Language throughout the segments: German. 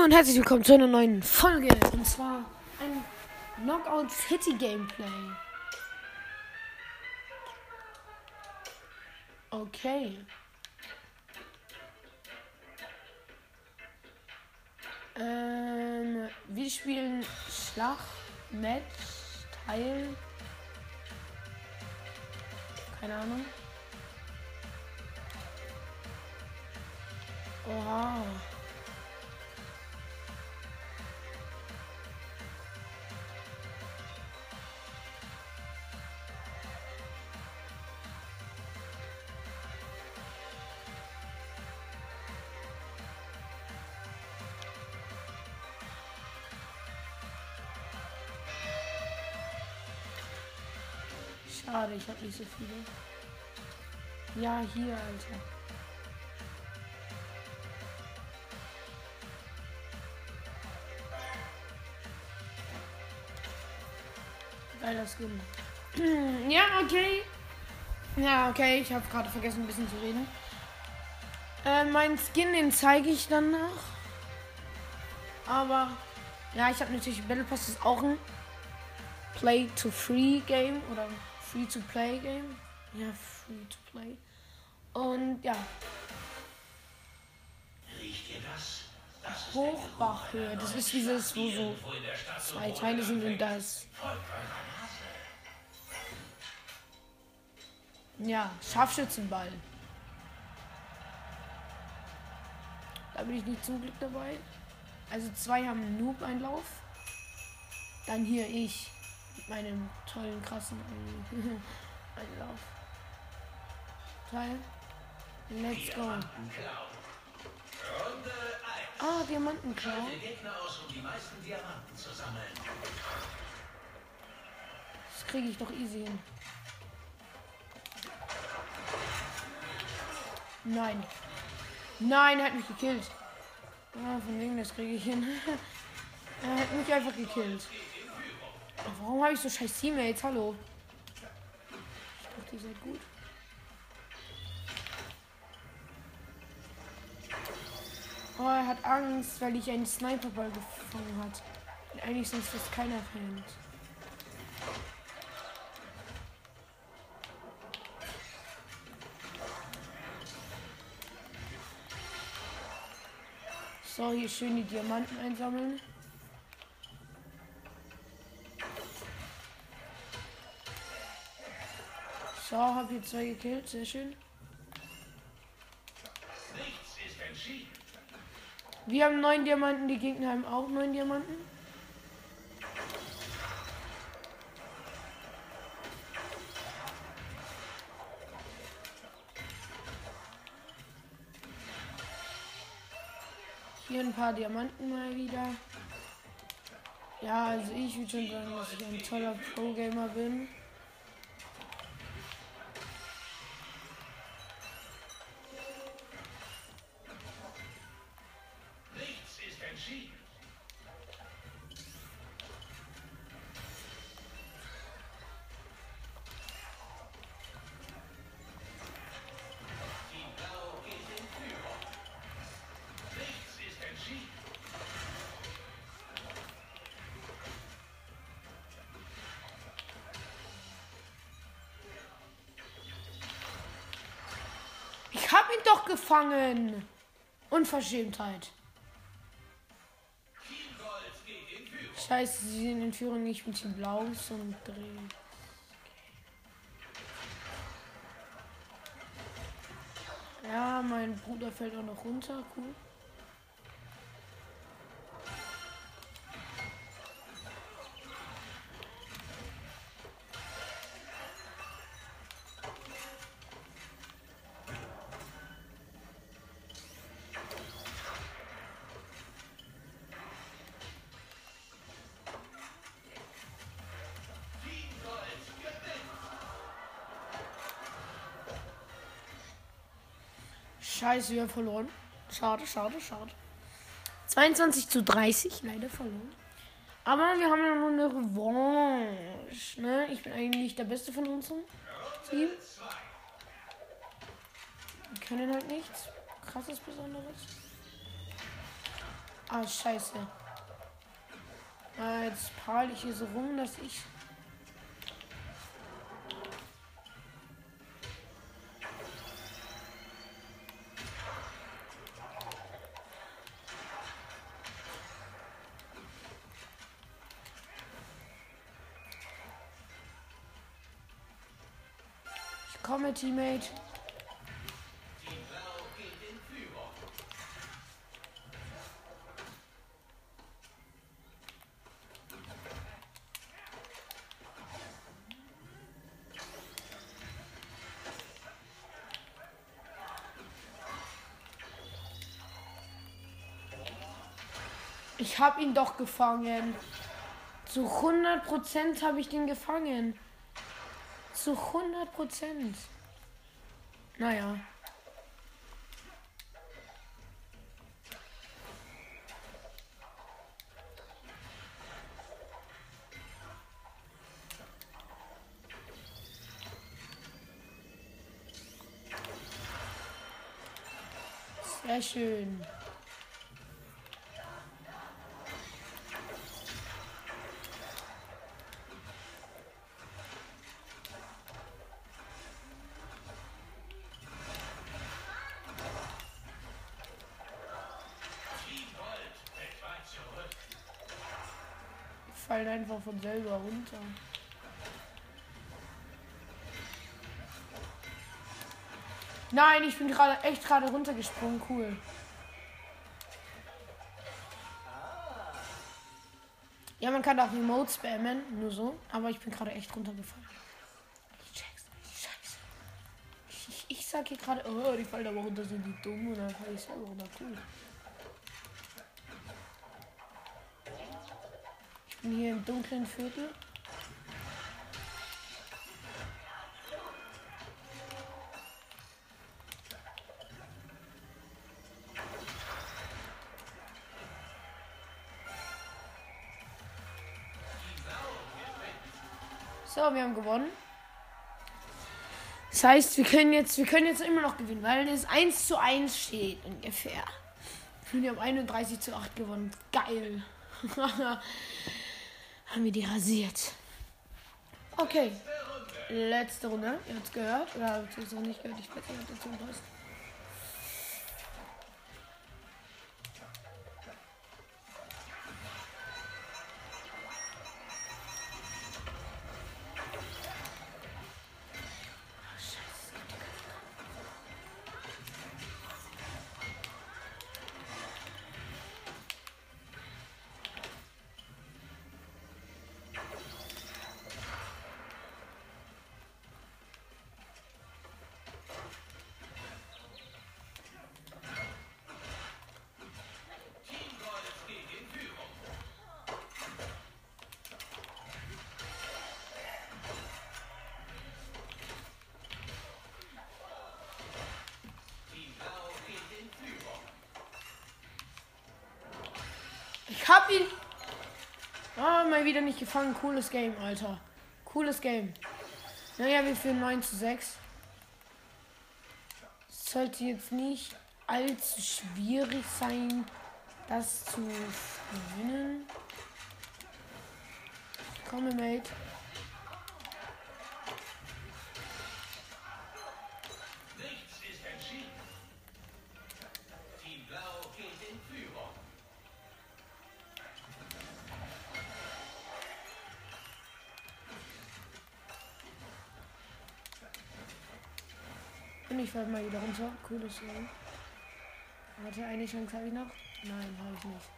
Hallo und herzlich willkommen zu einer neuen Folge. Und zwar ein Knockout City Gameplay. Okay. Ähm, wir spielen Schlag, Match, Teil. Keine Ahnung. Oha. Schade, ich habe nicht so viele. Ja, hier, Alter. Geiler Skin. ja, okay. Ja, okay, ich habe gerade vergessen, ein bisschen zu reden. Äh, mein Skin, den zeige ich dann noch. Aber, ja, ich habe natürlich Battle Pass ist auch ein Play-to-Free-Game oder Free-to-Play-Game. Ja, Free-to-Play. Und ja. Riecht ihr das? Das ist Hochbachhöhe. Das ist dieses, wo so zwei Teile sind und das. Ja, Scharfschützenball. Da bin ich nicht zum Glück dabei. Also zwei haben einen Noob-Einlauf. Dann hier ich meinem tollen, krassen Ein- Einlauf. Teil. Let's go. Runde 1. Ah, Diamantenklau. Das kriege ich doch easy hin. Nein. Nein, er hat mich gekillt. Ah, von wegen, das kriege ich hin. er hat mich einfach gekillt. Aber warum habe ich so scheiß Teammates? Hallo. Ich dachte, ihr seid gut. Oh, er hat Angst, weil ich einen Sniperball gefangen hat. Den eigentlich sonst fast keiner fängt. So, hier schön die Diamanten einsammeln. So, hab hier zwei gekillt, sehr schön. Wir haben neun Diamanten, die Gegner haben auch neun Diamanten. Hier ein paar Diamanten mal wieder. Ja, also ich würde schon sagen, dass ich ein toller Pro-Gamer bin. Hab ihn doch gefangen. Unverschämtheit. Team. Scheiße, sie sind in Führung nicht mit dem Blaus und drehen. Ja, mein Bruder fällt auch noch runter. Cool. Scheiße, wir haben verloren. Schade, schade, schade. 22 zu 30, leider verloren. Aber wir haben ja noch eine Revanche. Ne? Ich bin eigentlich der Beste von unserem Team. Wir können halt nichts krasses Besonderes. Ah, scheiße. Ah, jetzt prahl ich hier so rum, dass ich. Komme, Teammate. Ich habe ihn doch gefangen. Zu 100% habe ich den gefangen. Zu 100%. Naja. Sehr schön. Team Gold fällt weit zurück. Die fallen einfach von selber runter. Nein, ich bin gerade echt gerade runtergesprungen. Cool. Ja, man kann auch Remote spammen, nur so. Aber ich bin gerade echt runtergefallen. Ich check's nicht. Scheiße. Ich, ich, ich sag hier gerade, oh, die fallen aber runter, sind die dumm. Und dann fall ich selber runter. Cool. Bin hier im dunklen Viertel. So, wir haben gewonnen. Das heißt, wir können jetzt, wir können jetzt immer noch gewinnen, weil es 1 zu 1 steht ungefähr. Und wir haben 31 zu 8 gewonnen. Geil. haben wir die rasiert. Okay. Letzte Runde. Ihr habt es gehört. Oder habt ihr es noch nicht gehört? Ich weiß nicht, ob dazu passt. Wieder nicht gefangen. Cooles Game, Alter. Cooles Game. Naja, wir führen 9 zu 6. Es sollte jetzt nicht allzu schwierig sein, das zu gewinnen. Komme, Mate. Ich fall mal wieder runter. Cooles Game. Warte, eine Chance habe ich noch? Nein, habe ich nicht.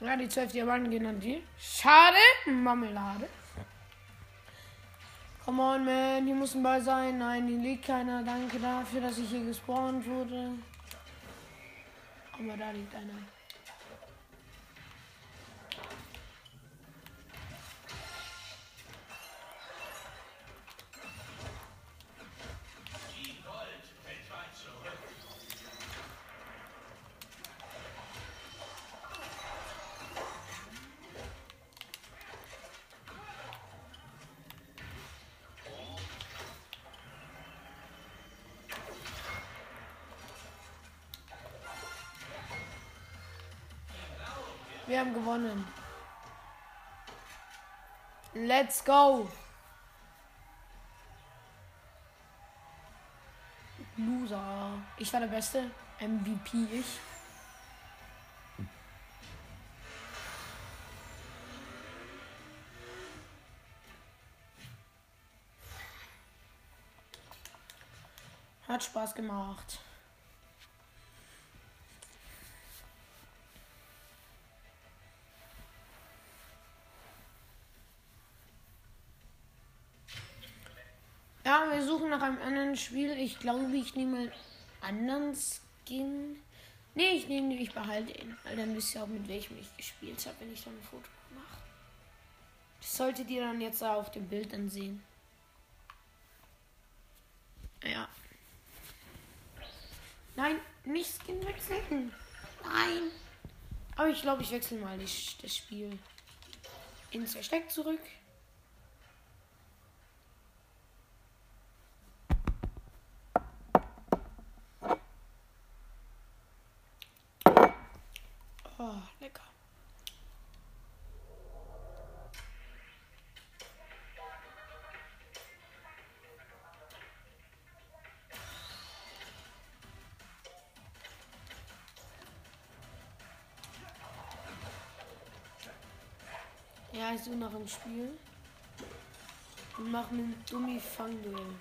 Ja, die 12 Diamanten gehen an die. Schade. Marmelade. Come on, man. Hier muss Ball sein. Nein, hier liegt keiner. Danke dafür, dass ich hier gespawnt wurde. Aber da liegt einer. Wir haben gewonnen. Let's go. Loser. Ich war der Beste. MVP ich. Hat Spaß gemacht. Ja, wir suchen nach einem anderen Spiel. Ich glaube, ich nehme einen anderen Skin. Nee, ich nehme, ich behalte ihn. Weil dann wisst ihr auch, mit welchem ich gespielt habe, wenn ich dann ein Foto mache. Das solltet ihr dann jetzt auf dem Bild dann sehen. Ja. Nein, nicht Skin wechseln. Nein. Aber ich glaube, ich wechsle mal das, Spiel ins Versteck zurück. Oh, lecker. Ja, ich suche nach einem Spiel. Und mach einen Dummy Fangduell.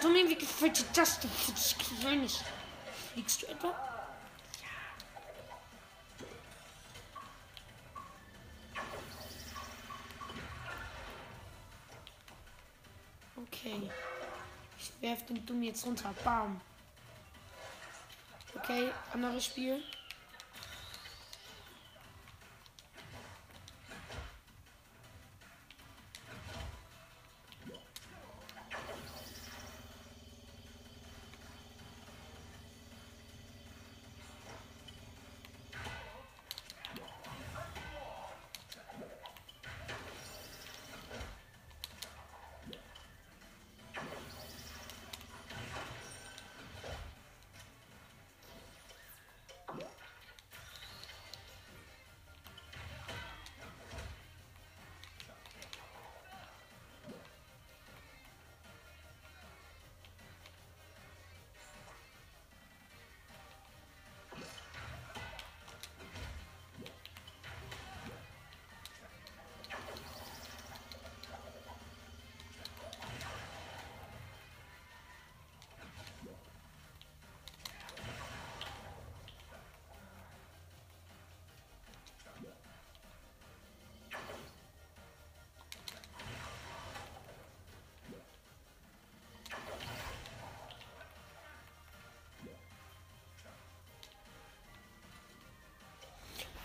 Dummy, wie gefällt dir das? Du nicht. Fliegst du etwa? Okay. Ich werf den Dumm jetzt runter. Bam. Okay, anderes Spiel.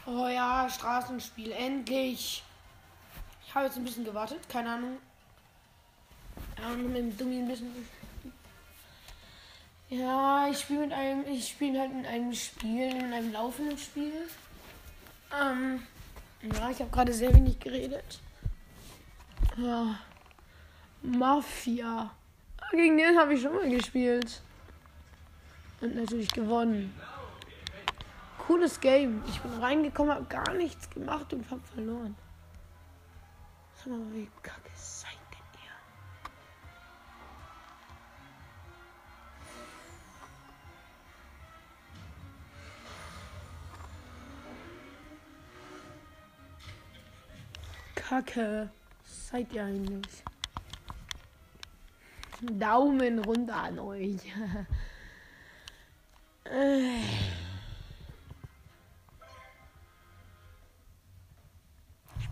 Oh ja, Straßenspiel, endlich. Ich habe jetzt ein bisschen gewartet, keine Ahnung. Ja, und mit dem Dummi ein bisschen. Ja, ich spiele mit einem, ich spiele halt mit einem Spiel, mit einem laufenden Spiel. Ähm, ja, ich habe gerade sehr wenig geredet. Ja. Mafia. Gegen den habe ich schon mal gespielt. Und natürlich gewonnen. Cooles Game. Ich bin reingekommen, habe gar nichts gemacht und habe verloren. Sag mal, wie kacke seid denn ihr? Kacke. Seid ihr eigentlich? Daumen runter an euch. Äh.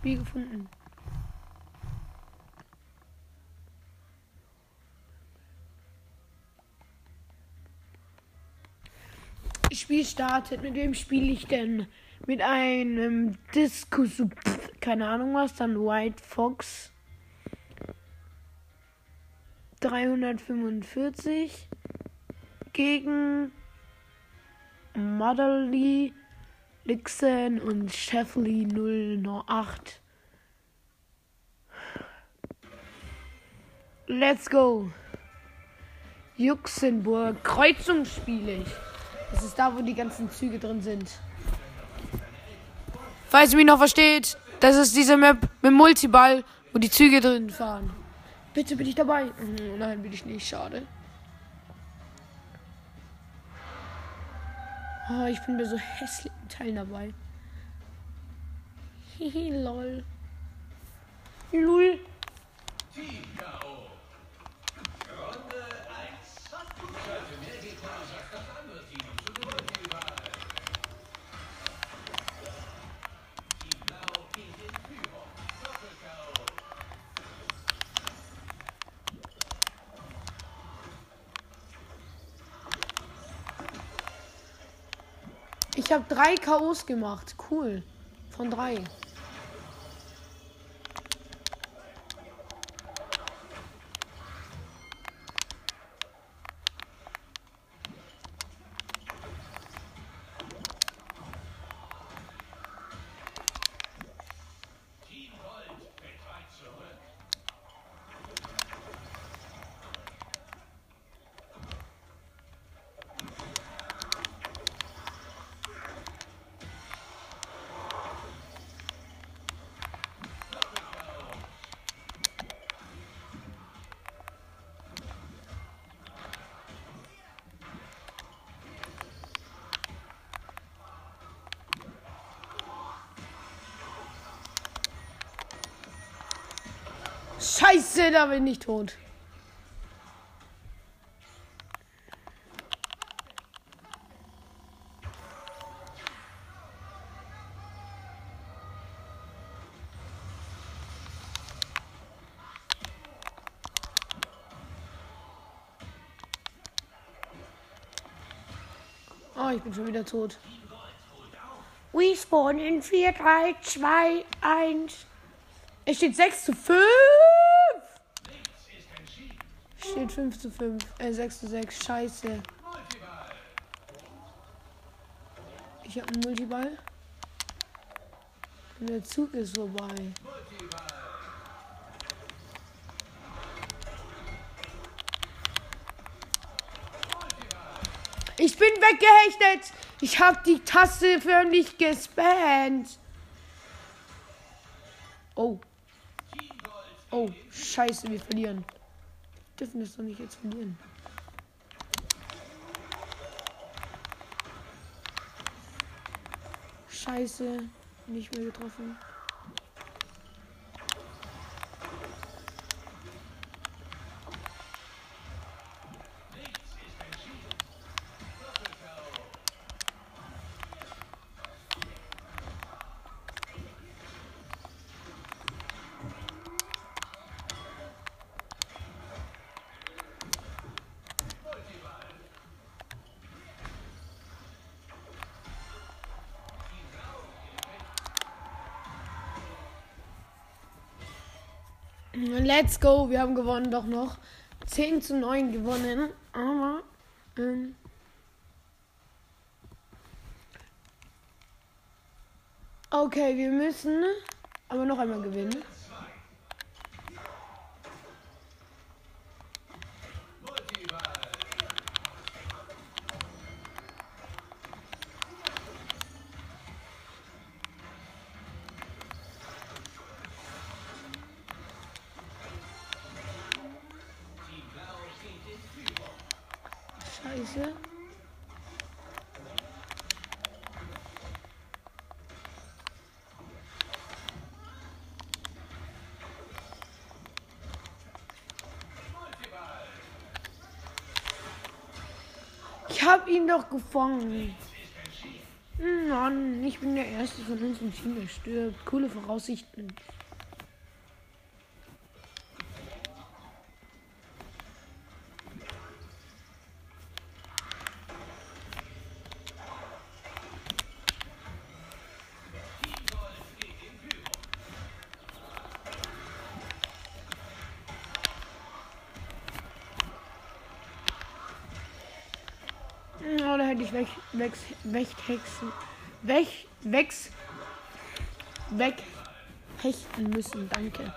Spiel gefunden. Spiel startet. Mit wem spiele ich denn? Mit einem Diskus, keine Ahnung was, dann White Fox 345 gegen Motherly Lixen und Sheffley 008. Let's go. Juxenburg. Kreuzung spiele ich. Das ist da, wo die ganzen Züge drin sind. Falls ihr mich noch versteht, das ist diese Map mit Multiball, wo die Züge drin fahren. Bitte bin ich dabei. Mhm, Nein, bin ich nicht. Schade. Oh, ich bin bei so hässlichen Teilen dabei. Hihi, lol. Lul. Team K.O. Runde 1. Sollte mehr Gegner sagt das andere Team zu den Multiwahl. Team Blau geht in Führung. Doppel-K.O. Ich habe drei K.O.s gemacht. Cool. Von drei. Scheiße, da bin ich tot. Oh, ich bin schon wieder tot. We spawn in 4, 3, 2, 1. Es steht 6 zu 5. Steht 5 zu 5. Äh, 6 zu 6. Scheiße. Ich hab einen Multiball. Und der Zug ist vorbei. Ich bin weggehechtet. Ich hab die Taste förmlich gespammt. Oh. Oh, scheiße, wir verlieren. Dürfen das doch nicht jetzt verlieren. Scheiße, nicht mehr getroffen. Let's go, wir haben gewonnen doch noch. 10 zu 9 gewonnen. Aber ähm, Okay, wir müssen aber noch einmal gewinnen. Ich hab ihn doch gefangen. Mann, ich bin der Erste von uns im Team, der stirbt. Coole Voraussichten. Wex, Wechthexen. Wech, Wex. Weghechten müssen. Danke.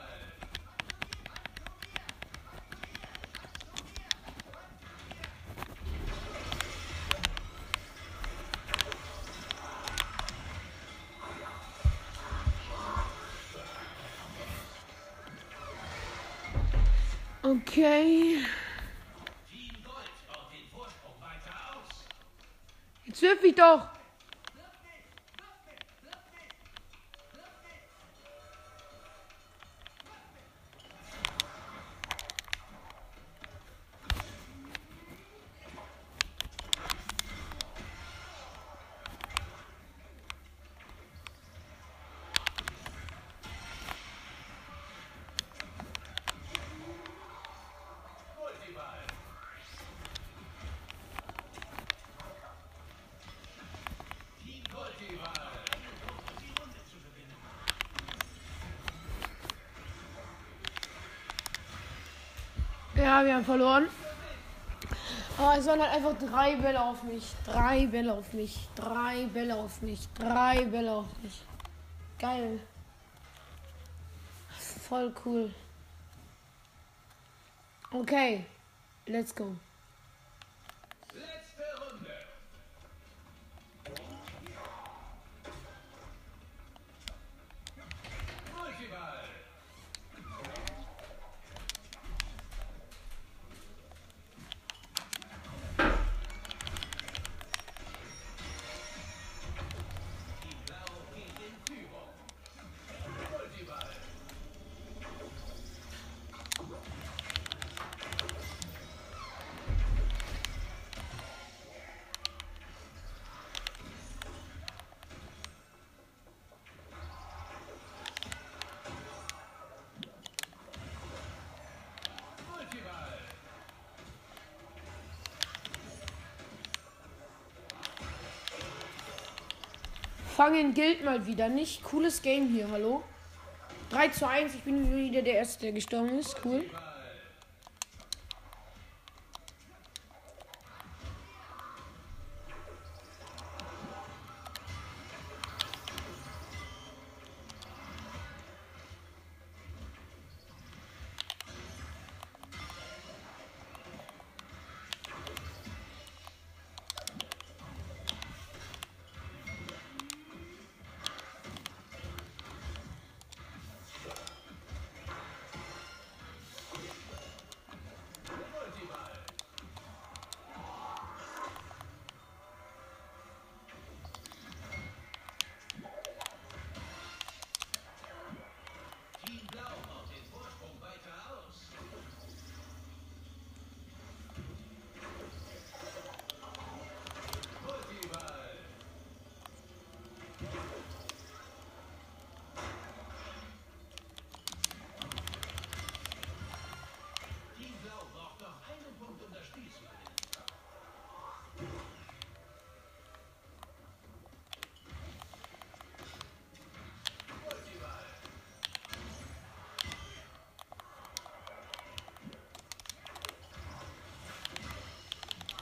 Okay. Jetzt Wir haben verloren. Aber es waren halt einfach drei Bälle auf mich. Drei Bälle auf mich. Drei Bälle auf mich. Drei Bälle auf mich. Geil. Voll cool. Okay. Let's go. Fangen gilt mal wieder nicht. Cooles Game hier, hallo? 3 zu 1, ich bin wieder der Erste, der gestorben ist. Cool.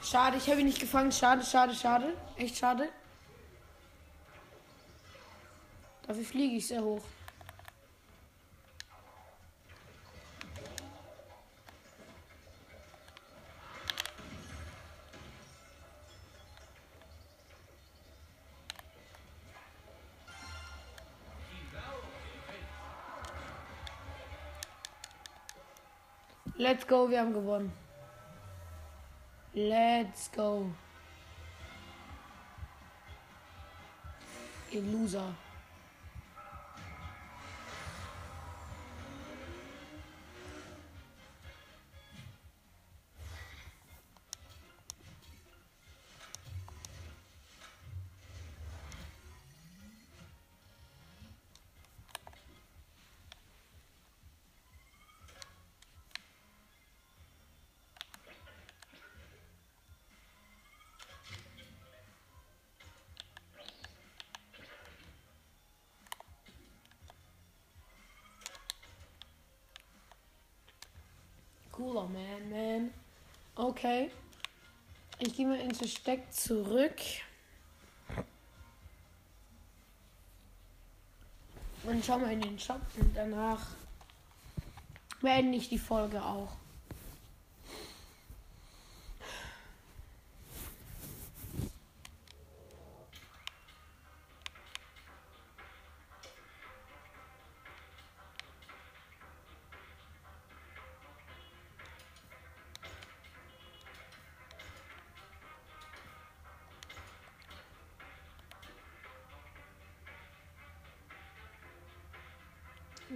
Schade, ich habe ihn nicht gefangen. Schade, schade, schade. Echt schade. Dafür fliege ich sehr hoch. Let's go, wir haben gewonnen. Let's go. Ihr Loser. Cooler Man, man. Okay. Ich gehe mal ins Versteck zurück. Und schau mal in den Shop und danach beende ich die Folge auch.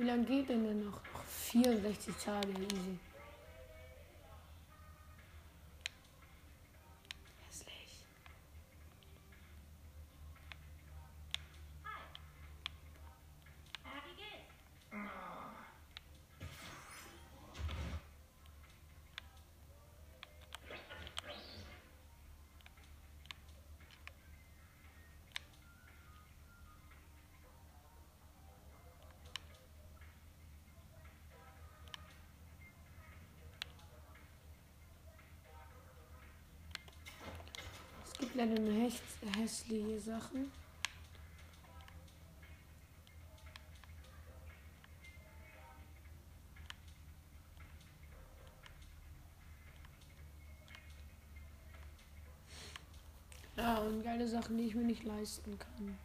Lange geht denn noch? Ach, 64 Tage, easy. Leider nur häss hässliche Sachen. Ja, und geile Sachen, die ich mir nicht leisten kann.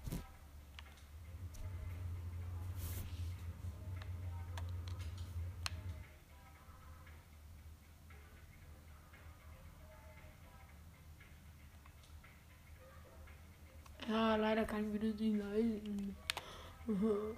Leider kann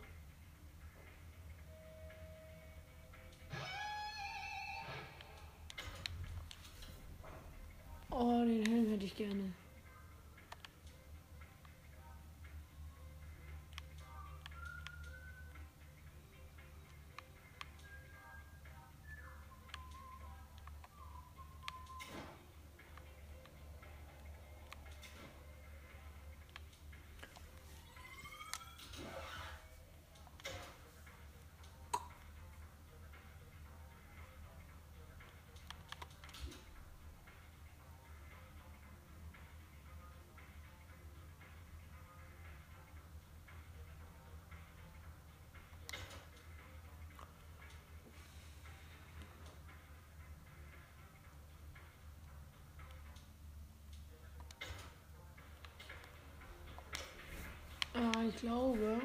glaube.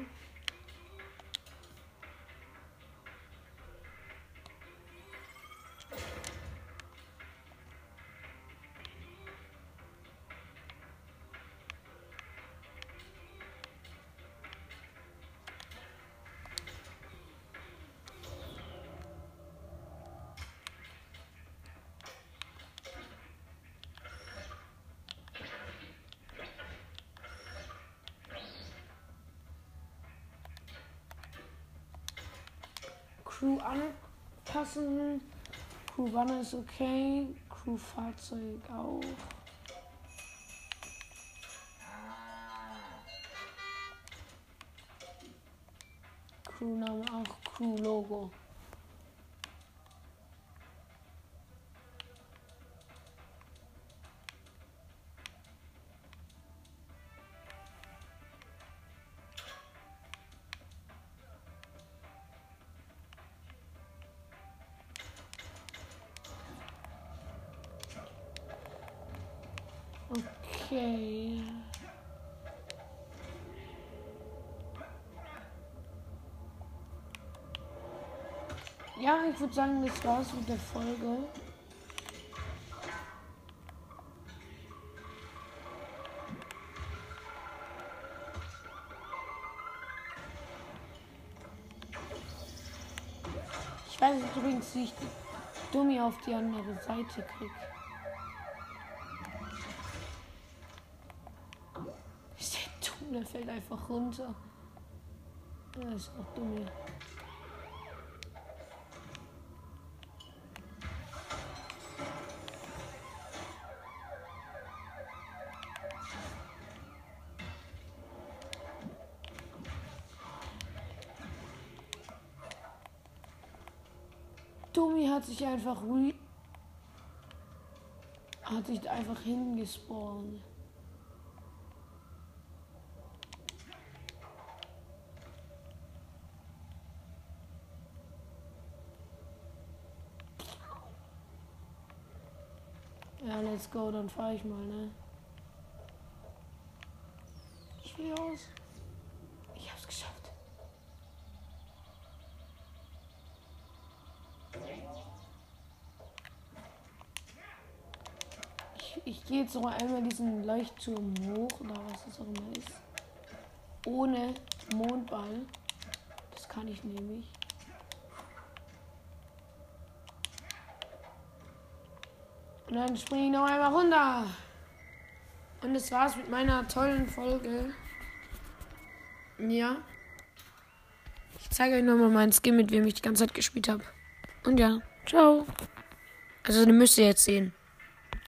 Crew anpassen. Crew Banner ist okay. Crew Fahrzeug auch. Crew Name auch. Crew Logo. Ja, ich würde sagen, das war's mit der Folge. Ich weiß übrigens, wie ich die Dummi auf die andere Seite kriege. Ist der dumm, der fällt einfach runter. Ja, ist auch dumm. Hier. Einfach re hat sich einfach hingespawnt. Ja, let's go, dann fahr ich mal, ne? Ich will aus. jetzt noch einmal diesen Leuchtturm hoch oder was das auch immer ist. Ohne Mondball. Das kann ich nämlich. Und dann springe ich noch einmal runter. Und das war's mit meiner tollen Folge. Ja. Ich zeige euch nochmal meinen Skin, mit wem ich die ganze Zeit gespielt habe. Und ja, ciao. Also, den müsst ihr jetzt sehen.